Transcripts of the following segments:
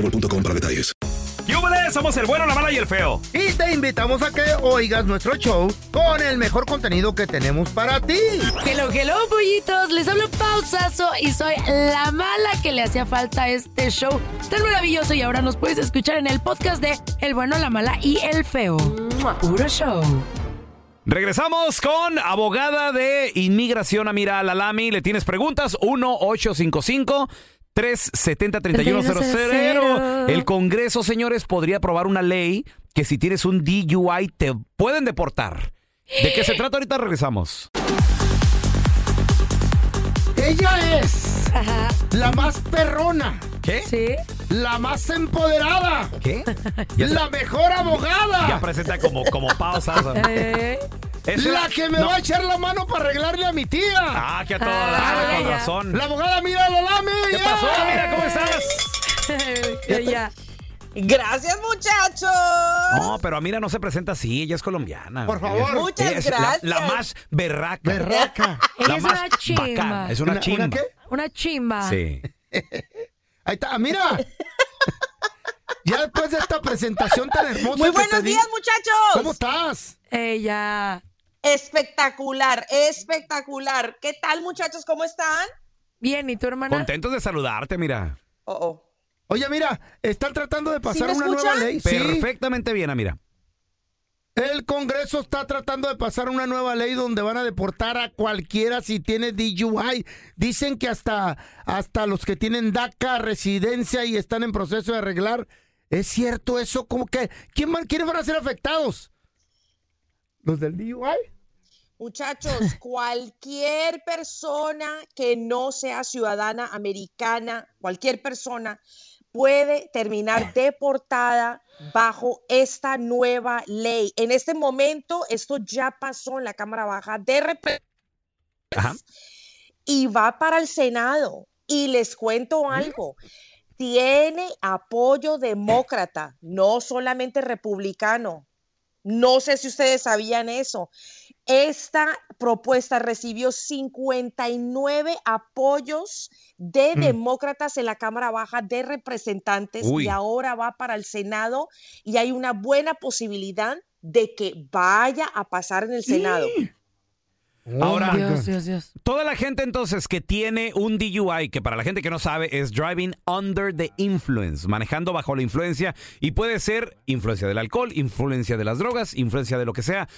boostmobile.com para detalles. ¡Yúbales! Somos el bueno, la mala y el feo. Y te invitamos a que oigas nuestro show con el mejor contenido que tenemos para ti. Hello, hello, pollitos. Les hablo pausazo y soy la mala que le hacía falta a este show tan maravilloso. Y ahora nos puedes escuchar en el podcast de El bueno, la mala y el feo. Puro show. Regresamos con abogada de inmigración Amira Lalami. ¿Le tienes preguntas? 1-855. 370-3100. El Congreso, señores, podría aprobar una ley que si tienes un DUI te pueden deportar. ¿De qué se trata? Ahorita regresamos. Ella es la más perrona, ¿Qué? ¿Sí? la más empoderada, ¿Qué? la mejor abogada, Ya presenta como, como pausas. Eh, Es la que me no. va a echar la mano para arreglarle a mi tía. Ah, que a todo Ah, con razón. La abogada Mira Lalame. ¿Qué ya. pasó? Mira, ¿cómo estás? ya. Gracias, muchachos. No, pero Amira no se presenta así, ella es colombiana. Por favor. Muchas Ella es la- gracias. La, más berraca. Berraca. Ella es más una chimba. bacana, Es una, ¿Una- chimba. una qué? Una chimba. Sí. Ahí está, mira. ya después de esta presentación tan hermosa Muy que te buenos di, días, muchachos. ¿Cómo estás? Ella. Espectacular, espectacular. ¿Qué tal, muchachos? ¿Cómo están? Bien, ¿y tu hermana? Contentos de saludarte, mira. Oh, oh. Oye, mira, están tratando de pasar una nueva ley. Sí. Perfectamente bien, Amira. El Congreso está tratando de pasar una nueva ley donde van a deportar a cualquiera si tiene DUI. Dicen que hasta, hasta los que tienen DACA, residencia y están en proceso de arreglar. ¿Es cierto eso? ¿Cómo que? ¿Quién van- ¿Quiénes van a ser afectados? ¿Los del DUI? Muchachos, cualquier persona que no sea ciudadana americana, cualquier persona puede terminar deportada bajo esta nueva ley. En este momento, esto ya pasó en la Cámara Baja de Representantes y va para el Senado. Y les cuento algo. Tiene apoyo demócrata, no solamente republicano. No sé si ustedes sabían eso. Esta propuesta recibió 59 apoyos de Mm. demócratas en la Cámara Baja de Representantes Uy. y ahora va para el Senado y hay una buena posibilidad de que vaya a pasar en el Senado. Oh Dios. Dios, Dios. Toda la gente entonces que tiene un DUI, que para la gente que no sabe es driving under the influence, manejando bajo la influencia y puede ser influencia del alcohol, influencia de las drogas, influencia de lo que sea.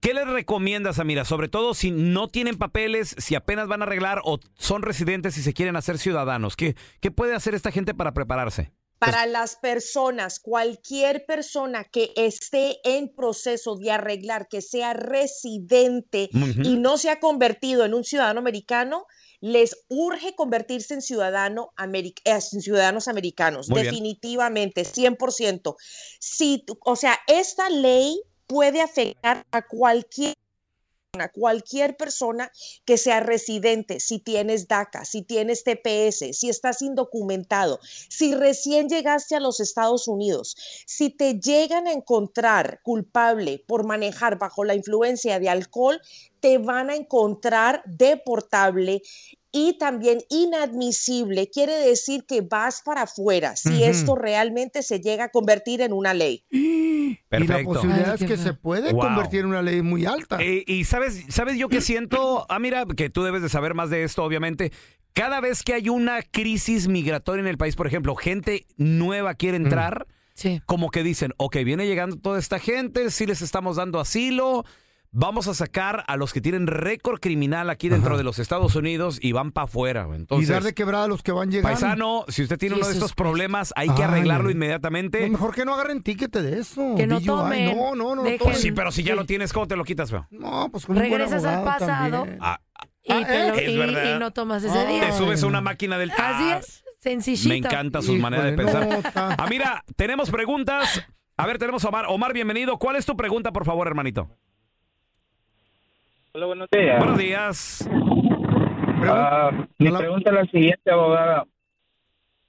¿Qué les recomiendas, Amira? Sobre todo si no tienen papeles, si apenas van a arreglar o son residentes y se quieren hacer ciudadanos. ¿Qué, qué puede hacer esta gente para prepararse? Para las personas, cualquier persona que esté en proceso de arreglar, que sea residente y no se ha convertido en un ciudadano americano, les urge convertirse en, ciudadano eh, en ciudadanos americanos, Muy bien. definitivamente, 100%. Si, o sea, esta ley puede afectar a cualquier cualquier persona que sea residente, si tienes DACA, si tienes TPS, si estás indocumentado, si recién llegaste a los Estados Unidos, si te llegan a encontrar culpable por manejar bajo la influencia de alcohol, te van a encontrar deportable y también inadmisible quiere decir que vas para afuera si esto realmente se llega a convertir en una ley. Y la Perfecto. posibilidad Ay, es que se puede Wow. convertir en una ley muy alta. Eh, y sabes, sabes yo que siento, ah, mira, que tú debes de saber más de esto, obviamente. Cada vez que hay una crisis migratoria en el país, por ejemplo, gente nueva quiere entrar, Sí. como que dicen, ok, viene llegando toda esta gente, sí les estamos dando asilo, vamos a sacar a los que tienen récord criminal aquí dentro Ajá. de los Estados Unidos y van para afuera. güey. y Entonces, dar de quebrada a los que van llegando. paisano, si usted tiene uno de estos problemas, hay que Ay, arreglarlo ay. inmediatamente. No, mejor que no agarren ticket de eso. Que no DUI. tomen, No, no, no. dejen-. Sí, pero si ya lo tienes, ¿cómo te lo quitas, feo? No, pues con un buen Regresas al pasado. también. Ah, Y, Ah, te ¿eh? lo- Es y- verdad. y no tomas ese Ah. día. te subes a una máquina del... Así Ah, es, sencillito. Me encanta su manera de Híjole, pensar. no, Ah, mira, tenemos preguntas. A ver, tenemos a Omar. Omar, bienvenido. ¿Cuál es tu pregunta, por favor, hermanito? Hola, buenos días. Buenos días. Ah, mi Hola. pregunta es la siguiente, abogada.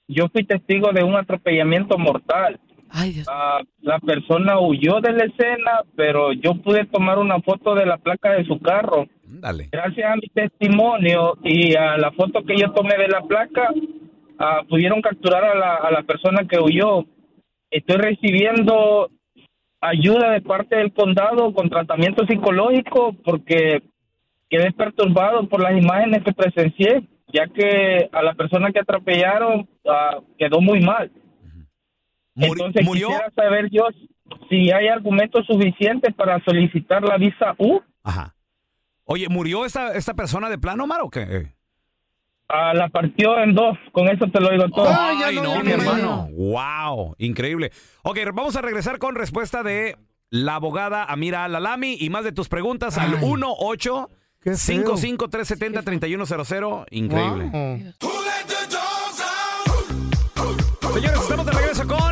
Yo fui testigo de un atropellamiento mortal. Ay, Dios. Ah, la persona huyó de la escena, pero yo pude tomar una foto de la placa de su carro. Dale. Gracias a mi testimonio y a la foto que yo tomé de la placa, ah, pudieron capturar a la, a la persona que huyó. Estoy recibiendo ayuda de parte del condado con tratamiento psicológico porque quedé perturbado por las imágenes que presencié, ya que a la persona que atropellaron ah, quedó muy mal. Muri- Entonces ¿Murió? quisiera saber yo si hay argumentos suficientes para solicitar la visa U. Ajá. Oye, ¿murió esta, esta persona de plano, Omar, o qué? Ah, la partió en dos, con eso te lo digo todo. Ya Ay, no, mi no. hermano. Wow, increíble. Ok, vamos a regresar con respuesta de la abogada Amira Lalami y más de tus preguntas al Ay. 1 8 Qué feo. 55 370 3100 Increíble. Wow. Señores, estamos de regreso con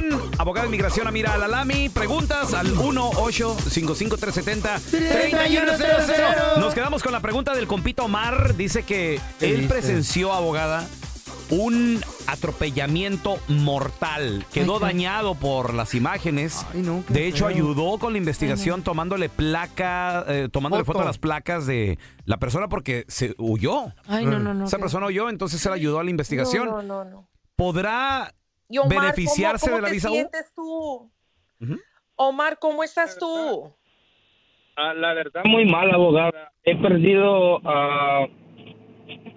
abogada de inmigración Amira Lalami. Preguntas al 1-855-370-3100. Nos quedamos con la pregunta del compito Omar. Dice que ¿Qué él dice? presenció, abogada, un atropellamiento mortal. Quedó Ay, dañado por las imágenes. Ay, no, de hecho, feo. ayudó con la investigación tomándole placa, eh, tomándole foto Foto. a las placas de la persona porque se huyó. Ay, no, no, no. Esa qué- persona huyó, entonces él ayudó a la investigación. No, no, no, no. ¿Podrá Y Omar, ¿cómo- beneficiarse cómo de la te visa U? sientes tú? Omar, ¿cómo estás tú? Ah, la verdad muy mal, abogada. He perdido, ah,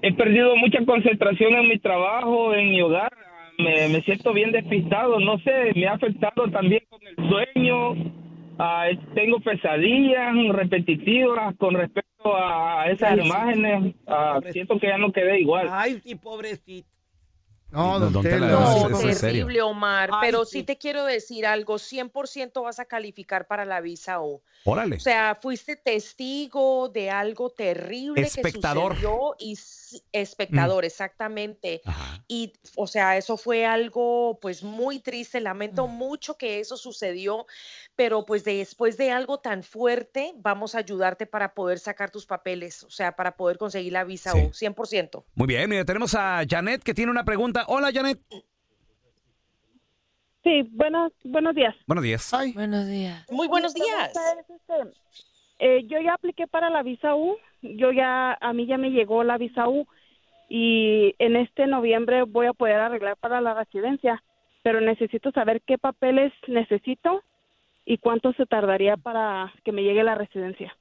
he perdido mucha concentración en mi trabajo, en mi hogar. Me, me siento bien despistado, no sé, me ha afectado también con el sueño. Ah, tengo pesadillas repetitivas con respecto a esas imágenes. Siento que ya no quedé igual. Ay, sí, pobrecito. No, No, don don no, No, es- es en serio. terrible, Omar. Ay, pero sí. sí te quiero decir algo, 100% vas a calificar para la visa U. Órale. O sea, fuiste testigo de algo terrible Espectador. que sucedió y espectador, exactamente. Ajá. Y, o sea, eso fue algo, pues, muy triste. Lamento Mm. mucho que eso sucedió, pero pues después de algo tan fuerte, vamos a ayudarte para poder sacar tus papeles, o sea, para poder conseguir la visa Sí. U, 100%. Muy bien, mira, tenemos a Janet que tiene una pregunta. Hola, Janet. Sí, buenos, buenos días. Buenos días. Ay, Buenos días. Muy buenos días. es, este, eh, yo ya apliqué para la visa U, yo ya, a mí ya me llegó la visa U y en este noviembre voy a poder arreglar para la residencia, pero necesito saber qué papeles necesito y cuánto se tardaría para que me llegue la residencia.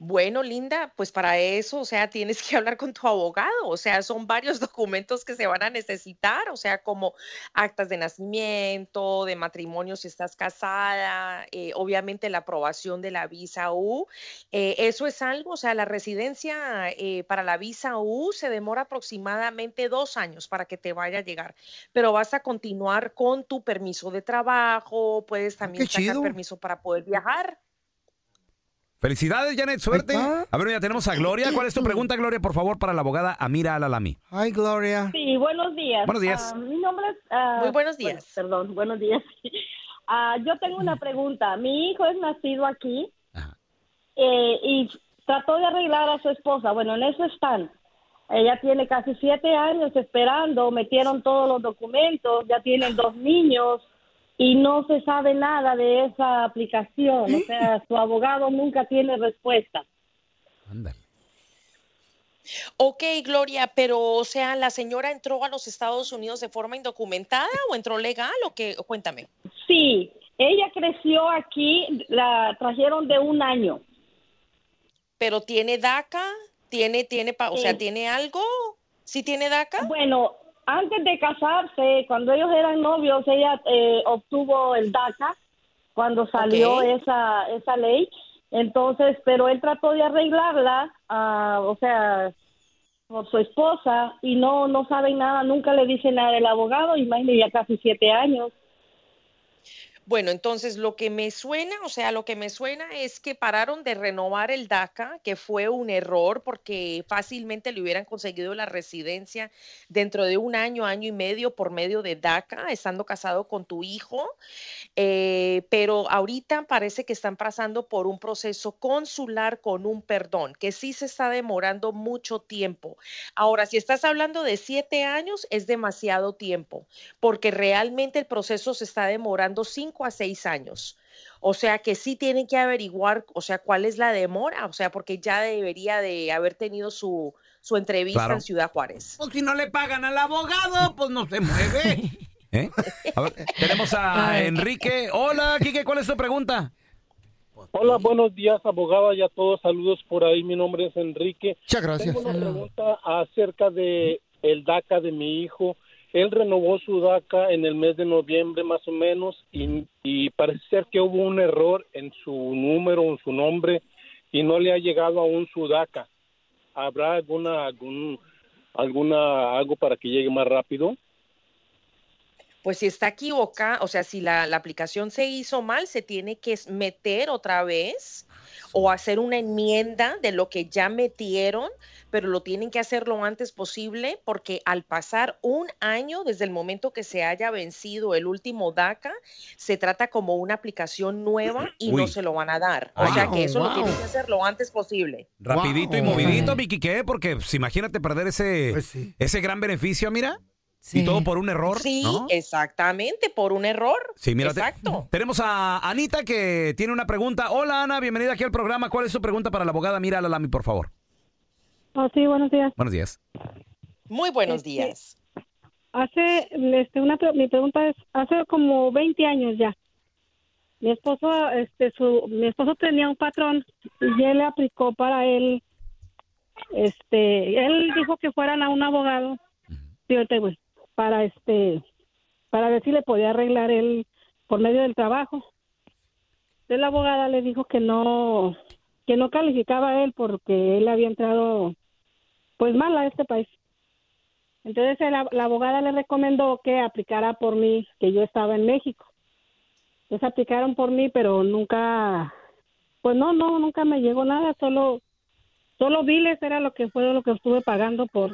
Bueno, Linda, pues para eso, o sea, tienes que hablar con tu abogado, o sea, son varios documentos que se van a necesitar, o sea, como actas de nacimiento, de matrimonio si estás casada, eh, obviamente la aprobación de la visa U, eh, eso es algo, o sea, la residencia eh, para la visa U se demora aproximadamente dos años para que te vaya a llegar, pero vas a continuar con tu permiso de trabajo, puedes también qué sacar permiso para poder viajar. Felicidades, Janet, suerte. A ver, ya tenemos a Gloria. ¿Cuál es tu pregunta, Gloria, por favor, para la abogada Amira Alalami? ay, Gloria. Sí, buenos días. Buenos días. Ah, mi nombre es... ah, Muy buenos bueno, días. perdón, buenos días. Ah, yo tengo una pregunta. Mi hijo es nacido aquí Ajá. eh, y trató de arreglar a su esposa. Bueno, en eso están. Ella tiene casi siete años esperando, metieron todos los documentos, ya tienen dos niños y no se sabe nada de esa aplicación. O sea, su abogado nunca tiene respuesta. Ok, Gloria, pero o sea, ¿la señora entró a los Estados Unidos de forma indocumentada o entró legal o qué? Cuéntame. Sí, ella creció aquí, la trajeron de un año. ¿Pero tiene DACA? ¿Tiene, tiene, pa- o sea, tiene algo? ¿Sí tiene DACA? Bueno, antes de casarse, cuando ellos eran novios, ella eh, obtuvo el DACA cuando salió esa, esa ley. Entonces, pero él trató de arreglarla, ah, o sea, por su esposa, y no, no saben nada, nunca le dice nada el abogado, imagínate, ya casi siete años. Bueno, entonces lo que me suena, o sea, lo que me suena es que pararon de renovar el DACA, que fue un error porque fácilmente le hubieran conseguido la residencia dentro de un año, año y medio por medio de DACA, estando casado con tu hijo. Eh, pero ahorita parece que están pasando por un proceso consular con un perdón, que sí se está demorando mucho tiempo. Ahora, si estás hablando de siete años, es demasiado tiempo, porque realmente el proceso se está demorando cinco a seis años. O sea que sí tienen que averiguar, o sea, cuál es la demora, o sea, porque ya debería de haber tenido su, su entrevista Claro. en Ciudad Juárez. Pues si no le pagan al abogado, pues no se mueve. ¿Eh? A ver, tenemos a Enrique. Hola, Quique, ¿cuál es tu pregunta? Hola, buenos días, abogada, y a todos. Saludos por ahí. Mi nombre es Enrique. Muchas gracias. Tengo una pregunta acerca de el DACA de mi hijo. Él renovó su DACA en el mes de noviembre más o menos y, parece ser que hubo un error en su número, en su nombre y no le ha llegado aún su DACA. ¿Habrá alguna algún alguna algo para que llegue más rápido? Pues si está equivocada, o sea, si la, aplicación se hizo mal, se tiene que meter otra vez o hacer una enmienda de lo que ya metieron, pero lo tienen que hacer lo antes posible porque al pasar un año desde el momento que se haya vencido el último DACA, se trata como una aplicación nueva y no se lo van a dar. O sea que eso lo tienen que hacer lo antes posible. Rapidito y movidito, mi Quique, porque pues, imagínate perder ese, Pues sí. ese gran beneficio, mira. Sí. Y todo por un error. Sí, ¿no? exactamente, por un error. Sí, mira, te- Exacto. tenemos a Anita que tiene una pregunta. Hola, Ana, bienvenida aquí al programa. ¿Cuál es su pregunta para la abogada? Mira, Lami, por favor. Oh, sí, buenos días. Buenos días. Muy buenos Este, días. Hace, este, una, pre- mi pregunta es, hace como 20 años ya, mi esposo, este, su, mi esposo tenía un patrón y él le aplicó para él, este, él dijo que fueran a un abogado, sí, ahorita voy, para este, para ver si le podía arreglar él por medio del trabajo. Entonces la abogada le dijo que no, que no calificaba a él porque él había entrado, pues mal a este país. Entonces la, la abogada le recomendó que aplicara por mí, que yo estaba en México. Entonces aplicaron por mí, pero nunca, pues no, no, nunca me llegó nada, solo, solo biles era lo que fue lo que estuve pagando por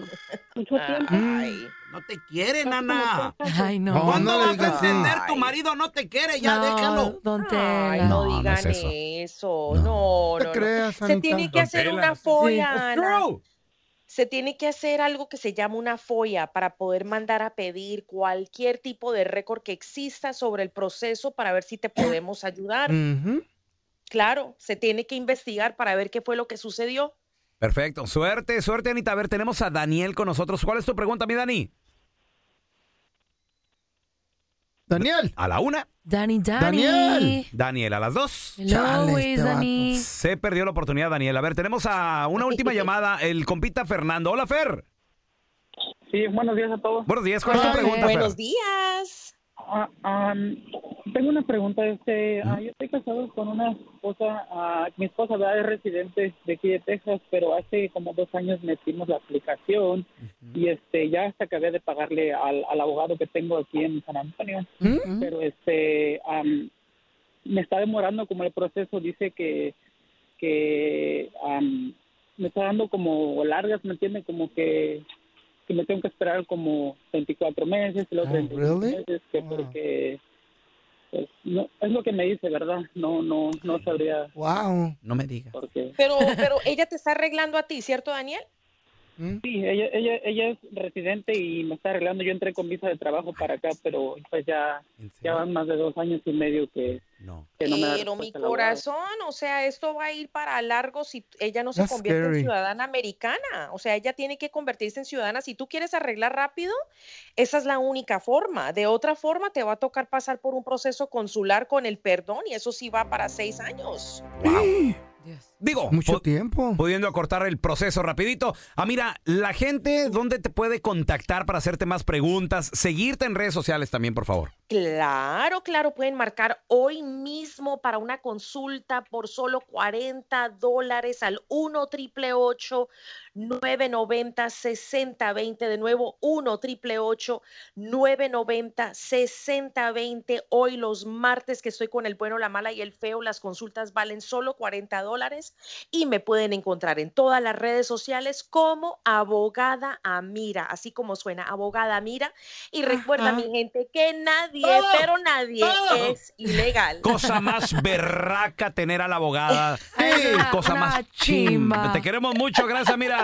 mucho tiempo. Ay. No te quieren, Ana. Ay, no. No, ¿Cuándo no vas a entender? Tu marido no te quiere, ya no, déjalo. Don Ay, Tela. no, No, no digan es eso. eso. No, no, te no. creas, Se tiene que Don hacer Tela, una folla. Se tiene que hacer algo que se llama una folla para poder mandar a pedir cualquier tipo de récord que exista sobre el proceso para ver si te podemos ayudar. Claro, se tiene que investigar para ver qué fue lo que sucedió. Perfecto. Suerte, suerte, Anita. A ver, tenemos a Daniel con nosotros. ¿Cuál es tu pregunta, mi Dani? Daniel. A la una. Dani, Dani. Daniel. Daniel, a las dos. Hello, Chale, güey, este Dani. Se perdió la oportunidad, Daniel. A ver, tenemos a una última llamada. El compita Fernando. Hola, Fer. Sí, buenos días a todos. Buenos días. ¿Cuál es tu pregunta, Fer? Buenos días. Ah, am, tengo una pregunta. Este, ah, yo estoy casado con una esposa. ah, mi esposa ¿verdad? es residente de aquí de Texas, pero hace como dos años metimos la aplicación y este ya hasta acabé de pagarle al, al abogado que tengo aquí en San Antonio. Pero este am, me está demorando como el proceso. Dice que que am, me está dando como largas, ¿me entiende? Como que que me tengo que esperar como 24 meses los Oh, 35 really? meses que Wow. porque pues no, es lo que me dice, ¿verdad? No, no, no sabría Wow. No me digas. Pero, pero ella te está arreglando a ti, ¿cierto, Daniel? Sí, ella, ella, ella es residente y me está arreglando. Yo entré con visa de trabajo para acá, pero pues ya, ya van más de dos años y medio que no, que no me da Pero mi corazón, o sea, esto va a ir para largo si ella no se That's convierte scary. en ciudadana americana. O sea, ella tiene que convertirse en ciudadana. Si tú quieres arreglar rápido, esa es la única forma. De otra forma, te va a tocar pasar por un proceso consular con el perdón y eso sí va para seis años. Digo, Mucho tiempo. pudiendo acortar el proceso rapidito. Ah, mira, la gente, ¿dónde te puede contactar para hacerte más preguntas? Seguirte en redes sociales también, por favor. Claro, claro, pueden marcar hoy mismo para una consulta por solo 40 dólares al 1 triple 990 6020. De nuevo, 1 triple 990 6020. Hoy, los martes que estoy con el bueno, la mala y el feo, las consultas valen solo 40 dólares y me pueden encontrar en todas las redes sociales como abogada Amira, así como suena, abogada Amira. Y recuerda, mi gente, que nadie, pero nadie es ilegal. Cosa más berraca tener a la abogada. Cosa una más chimba. chimba. Te queremos mucho, gracias, mira.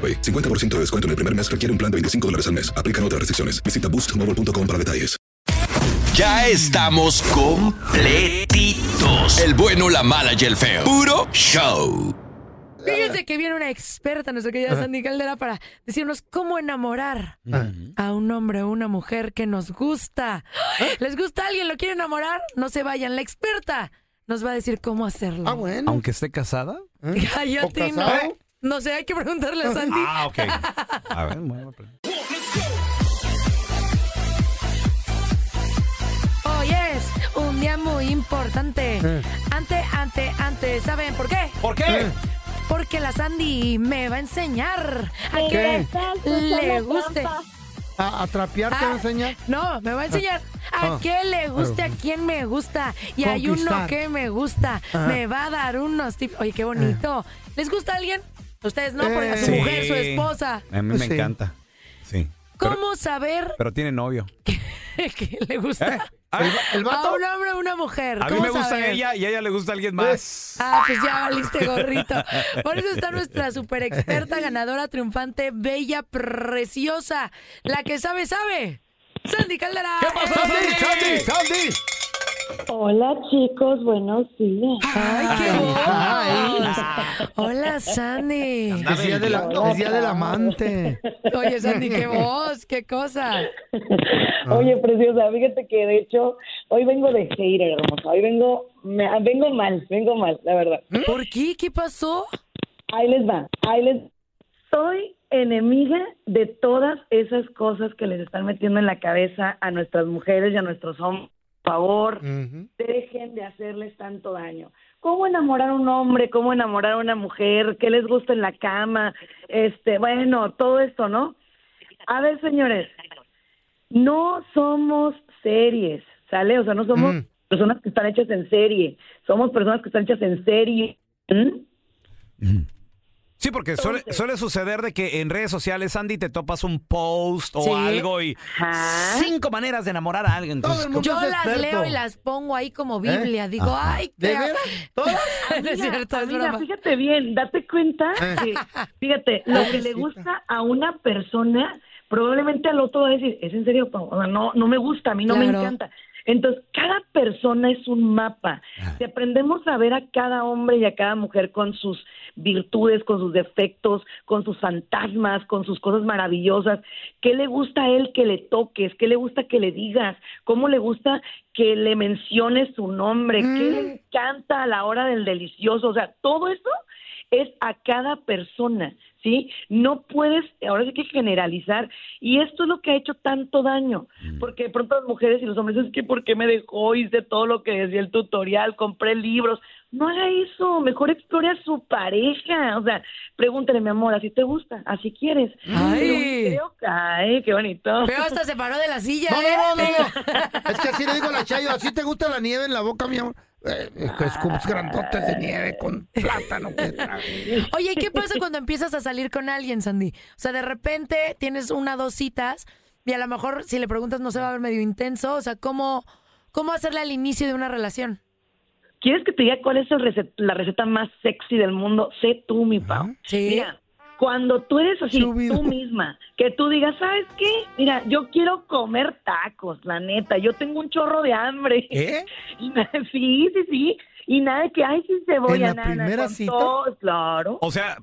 AroPay. 50% de descuento en el primer mes requiere un plan de 25 dólares al mes. Aplican otras restricciones. Visita boostmobile.com para detalles. Ya estamos completitos. El bueno, la mala y el feo. Puro show. Fíjense que viene una experta, nuestra querida Sandy Caldera, para decirnos cómo enamorar a un hombre o una mujer que nos gusta. ¿Les gusta alguien? ¿Lo quiere enamorar? No se vayan. La experta nos va a decir cómo hacerlo. Ah, bueno. Aunque esté casada. Ay, a ¿O ti no. casado? No sé, hay que preguntarle a Sandy. Ah, ok. A ver, bueno. Hoy es un día muy importante. Ante, ante, ante. ¿Saben por qué? ¿Por qué? Porque la Sandy me va a enseñar a ¿Qué? que le guste. ¿A, a trapear te va a enseñar? No, me va a enseñar a Ah. qué le guste, a quién me gusta. Y hay uno que me gusta. Ajá. Me va a dar unos tips. Oye, qué bonito. ¿Les gusta a alguien? Ustedes no, porque a su Sí. mujer, su esposa. A mí me Sí. encanta. Sí. Pero, ¿Cómo saber pero tiene novio. que le gusta ¿El, el a un hombre o una mujer? A mí ¿Cómo me gusta saber? ella y a ella le gusta alguien más. Ah, pues ya valiste gorrito. Por eso está nuestra super experta, ganadora, triunfante, bella, preciosa. La que sabe, sabe. Sandy Caldera. ¿Qué pasó, Sandy? Sandy, Sandy. Hola chicos, buenos días. ¡Ay, qué voz! Hola, Sandy. Es día, de la- es día del amante. Oye, Sandy, qué voz, qué cosa. Oye, preciosa, fíjate que de hecho hoy vengo de hater, hermosa. Hoy vengo, me- vengo mal, vengo mal, la verdad. ¿Por qué? ¿Qué pasó? Ahí les va, ahí les Soy enemiga de todas esas cosas que les están metiendo en la cabeza a nuestras mujeres y a nuestros hombres. Favor, dejen de hacerles tanto daño. ¿Cómo enamorar a un hombre? ¿Cómo enamorar a una mujer? ¿Qué les gusta en la cama? Este, bueno, todo esto, ¿no? A ver, señores, no somos series, ¿sale? O sea, no somos personas que están hechas en serie, somos personas que están hechas en serie. ¿Mm? Sí, porque suele, suele suceder de que en redes sociales, Sandy, te topas un post o Sí. algo y cinco maneras de enamorar a alguien. Entonces, ¿cómo- Yo las leo y las pongo ahí como Biblia. Digo, ¿Eh? Ajá. ay, ¿De es cierto, es Amiga, fíjate bien, date cuenta Eh. que, fíjate, lo que le gusta a una persona, probablemente al otro va a decir, es en serio, Pau? O sea, no, no me gusta, a mí no me encanta. Entonces, cada persona es un mapa. Si aprendemos a ver a cada hombre y a cada mujer con sus virtudes, con sus defectos, con sus fantasmas, con sus cosas maravillosas, ¿qué le gusta a él que le toques? ¿Qué le gusta que le digas? ¿Cómo le gusta que le menciones su nombre? ¿Qué le encanta a la hora del delicioso? O sea, todo eso es a cada persona, ¿sí? No puedes, ahora sí que generalizar, y esto es lo que ha hecho tanto daño, porque de pronto las mujeres y los hombres es que ¿por qué me dejó? Hice todo lo que decía el tutorial, compré libros, no haga eso, mejor explore a su pareja, o sea, pregúntale, mi amor, ¿así te gusta? ¿Así quieres? Ay. Pero creo que- ay, qué bonito. Pero hasta se paró de la silla, No, ¿eh? no, no, no. Es que así le digo a la Chayo, ¿así te gusta la nieve en la boca, mi amor? Eh, como grandotes de nieve con plátano. que. Oye, ¿y qué pasa cuando empiezas a salir con alguien, Sandy? O sea, de repente tienes una, dos citas y a lo mejor si le preguntas no se va a ver medio intenso. O sea, ¿cómo, cómo hacerle al inicio de una relación? ¿Quieres que te diga cuál es el recet- la receta más sexy del mundo? Sé tú, mi Pau. Sí. Mira, cuando tú eres así, tú misma, que tú digas, ¿sabes qué? Mira, yo quiero comer tacos, la neta, yo tengo un chorro de hambre. ¿Eh? Sí, sí, sí. Y nada de que, ay, sin cebolla, ¿En la nana, primera con cita? todo, claro. O sea,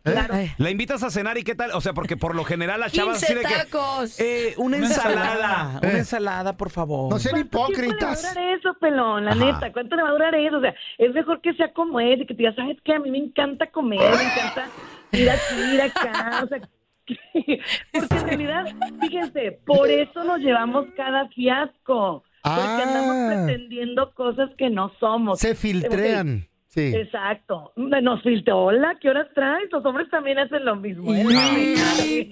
la invitas a cenar y qué tal? O sea, porque por lo general las chavas 15 así de que, tacos. eh, una Una ensalada, ensalada. una Eh. ensalada, por favor. No sean ¿Cuánto tiempo le va a hipócritas. durar eso, pelón? La Ajá. neta, ¿cuánto le va a durar eso? O sea, es mejor que sea como es y que te digas, ¿sabes qué? A mí me encanta comer, me encanta ir aquí, ir acá, o sea... Porque en realidad, fíjense, por eso nos llevamos cada fiasco. Porque Ah. andamos pretendiendo cosas que no somos. Se filtrean. Sí. Exacto. Nos filtró. Hola, ¿qué horas traes? Los hombres también hacen lo mismo. ¿eh?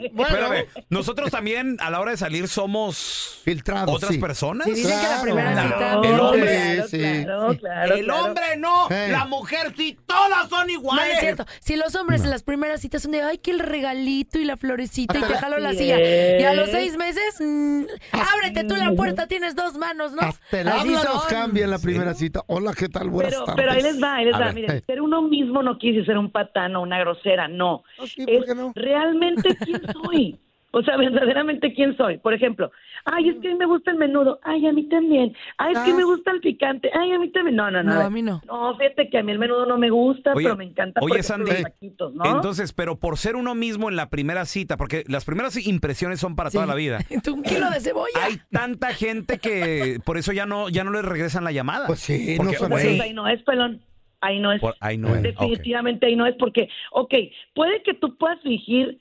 Espérame, nosotros también a la hora de salir somos filtrados. otras sí. personas. Sí, dicen que la primera cita- El hombre. Claro, Sí, claro, sí. claro, El claro. hombre no, la mujer sí, todas son No iguales. es cierto. Si los hombres en las primeras citas son de, ay, que el regalito y la florecita y te jalo la silla. Y a los seis meses, mm, ábrete tú la puerta, tienes dos manos, ¿no? Hasta el habla nos cambia en la primera cita. Hola, ¿qué tal? Buenas Pero, tardes. pero ahí les va, ahí les A va. ver, Miren, ser uno mismo no quiere decir ser un patán o una grosera, no. sí, ¿por es qué no? realmente quién soy. O sea, verdaderamente quién soy. Por ejemplo, ay, es que a mí me gusta el menudo. Ay, a mí también. Ay, es que me gusta el picante. Ay, a mí también. No, no, no. No, a mí no. No, fíjate que a mí el menudo no me gusta, Oye, pero me encanta oye, Sandy, los taquitos, ¿no? Entonces, pero por ser uno mismo en la primera cita, porque las primeras impresiones son para toda la vida. Un kilo de cebolla. Hay tanta gente que por eso ya no ya no le regresan la llamada. Pues sí, Porque, no son Pues ahí no es, pelón. Ahí no es. por- ahí no es. Definitivamente ahí no es porque, ok, puede que tú puedas fingir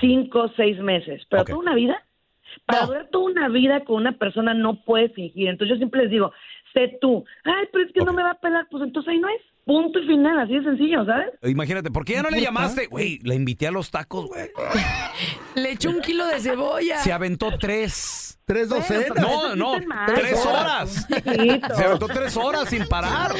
cinco o seis meses, pero Ok. toda una vida, para durar toda una vida con una persona no puedes fingir. Entonces yo siempre les digo, sé tú, ay, pero es que no me va a pelar, pues entonces ahí no es. Punto y final, así de sencillo, ¿sabes? Imagínate, ¿por qué ya no le llamaste? Güey, la invité a los tacos, güey. Le echó un kilo de cebolla. Se aventó tres. Tres docenas. No, no, tres horas. Se aventó tres horas sin parar.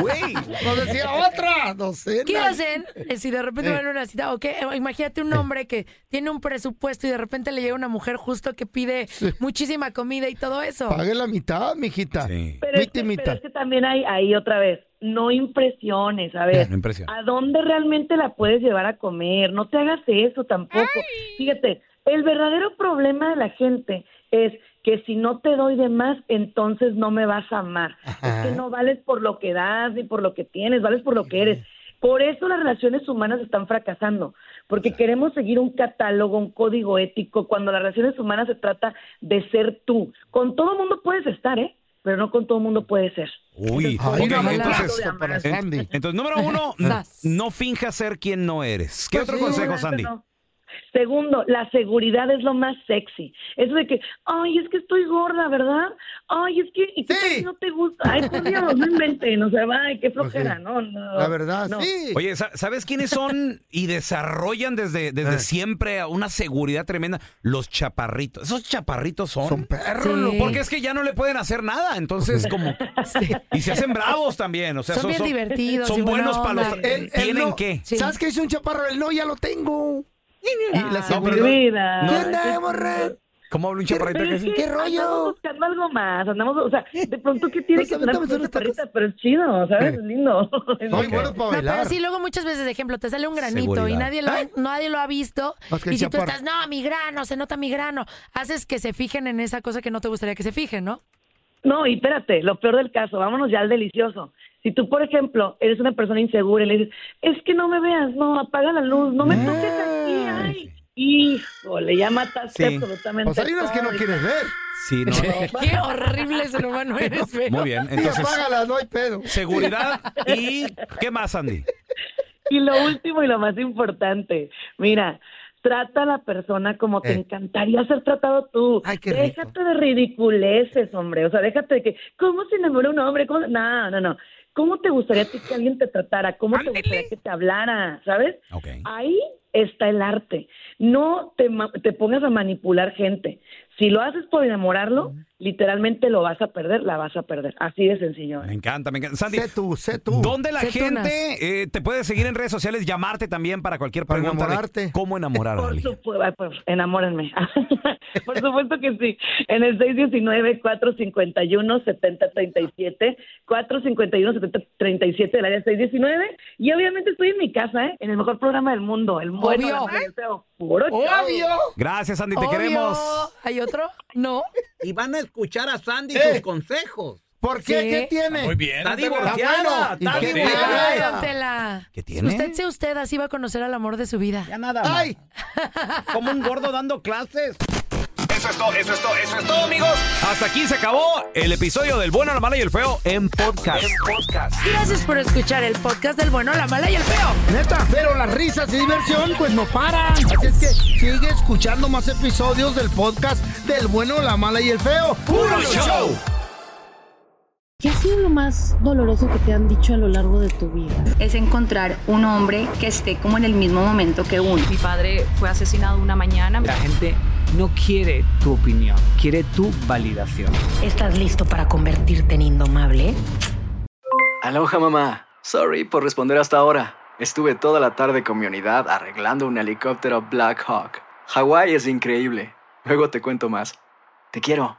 Güey. No decía otra docena. ¿Qué hacen eh, si de repente Eh. van a una cita? O qué? Eh, imagínate un hombre que tiene un presupuesto y de repente le llega una mujer justo que pide muchísima comida y todo eso. Pague la mitad, mijita. Pero es, que, pero es que también hay ahí otra vez, no impresiones, a ver, No impresiones. ¿a dónde realmente la puedes llevar a comer? No te hagas eso tampoco. Fíjate, el verdadero problema de la gente es que si no te doy de más, entonces no me vas a amar. Es que no vales por lo que das ni por lo que tienes, vales por lo que eres. Por eso las relaciones humanas están fracasando, porque queremos seguir un catálogo, un código ético, cuando las relaciones humanas se trata de ser tú. Con todo mundo puedes estar, ¿eh? Pero no con todo mundo puedes ser. Uy, Entonces, entonces, entonces, número uno, no finjas ser quien no eres. ¿Qué Pues otro sí, consejo, Sandy? no. Segundo, la seguridad es lo más sexy. Eso de que, ay, es que estoy gorda, ¿verdad? Ay, es que, ¿y qué no te gusta? Ay, por Dios, no inventen, o sea, ay, qué flojera, no, no. no. Oye, ¿sa- ¿sabes quiénes son y desarrollan desde, desde siempre una seguridad tremenda? Los chaparritos. Esos chaparritos son. Son perros, Sí. Porque es que ya no le pueden hacer nada. Entonces, como. Y se hacen bravos también. O sea, Son bien divertidos Son buenos para los. ¿Tienen no- qué? ¿Sabes qué dice un chaparro? Él no, ya lo tengo. Y la seguridad. mi vida. ¿Qué onda, morra? ¿Cómo habla un chaparrito que sí? que Andamos buscando algo más, andamos, o sea, de pronto que tiene que tener unos chaparrita, pero es chido, ¿sabes? Es lindo. Soy bueno para No, bailar. pero sí, luego muchas veces, de ejemplo, te sale un granito y nadie lo, ha, nadie lo ha visto. Más que Y si tú chaparro. estás, no, mi grano, se nota mi grano, haces que se fijen en esa cosa que no te gustaría que se fijen, ¿no? No, y espérate, lo peor del caso, vámonos ya al delicioso. Si tú, por ejemplo, eres una persona insegura y le dices, es que no me veas, no, apaga la luz, no me toques aquí, ay. Híjole, ya mataste Sí. absolutamente. Pues hay unas que no todo. quieres ver. Sí, no. Qué horrible ser humano eres, feo. Muy bien. Y Entonces, apágala, no hay pedo. seguridad y. ¿Qué más, Sandy? Y lo último y lo más importante, mira, trata a la persona como te Eh. encantaría ser tratado tú. Ay, qué rico. déjate de ridiculeces, hombre. O sea, déjate de que, ¿cómo se enamora un hombre? ¿Cómo? No, no, no. ¿Cómo te gustaría que alguien te tratara? ¿Cómo te gustaría que te hablara? ¿Sabes? Ahí está el arte. No te, te pongas a manipular gente. Si lo haces por enamorarlo, literalmente lo vas a perder, la vas a perder. Así de sencillo. ¿eh? Me encanta, me encanta. Sandy, Sé tú, sé tú. ¿dónde la Sé gente eh, te puede seguir en redes sociales, llamarte también para cualquier Para pregunta? de enamorarte. ¿Cómo enamorar a Por alguien? ay, pues, enamórenme. Por supuesto que sí. En el 619-451-7037, 451-7037 del área 619. Y obviamente estoy en mi casa, ¿eh? En el mejor programa del mundo, el bueno, Obvio. show. ¡Obvio! Gracias, Sandy, te Obvio. queremos. ¿Hay otro? No. Y van a escuchar a Sandy Eh. sus consejos. ¿Por qué? Sí. ¿Qué tiene? Muy bien. Está divorciada. ¿Y Está qué divorciada. ¿Qué tiene? Si usted sea usted, así va a conocer al amor de su vida. Ya nada más. ¡Ay! Como un gordo dando clases. Eso es todo, eso es todo, eso es todo, amigos. Hasta aquí se acabó el episodio del bueno, la mala y el feo en podcast. Gracias por escuchar el podcast del bueno, la mala y el feo. Neta, pero las risas y diversión pues no paran. Así es que sigue escuchando más episodios del podcast del bueno, la mala y el feo. ¡Puro show! ¿Qué ha sido lo más doloroso que te han dicho a lo largo de tu vida? es encontrar un hombre que esté como en el mismo momento que uno. Mi padre fue asesinado una mañana. La gente no quiere tu opinión, quiere tu validación. ¿Estás listo para convertirte en indomable? Aloha mamá. Sorry por responder hasta ahora. Estuve toda la tarde con mi unidad arreglando un helicóptero Black Hawk. Hawái es increíble. Luego te cuento más. Te quiero.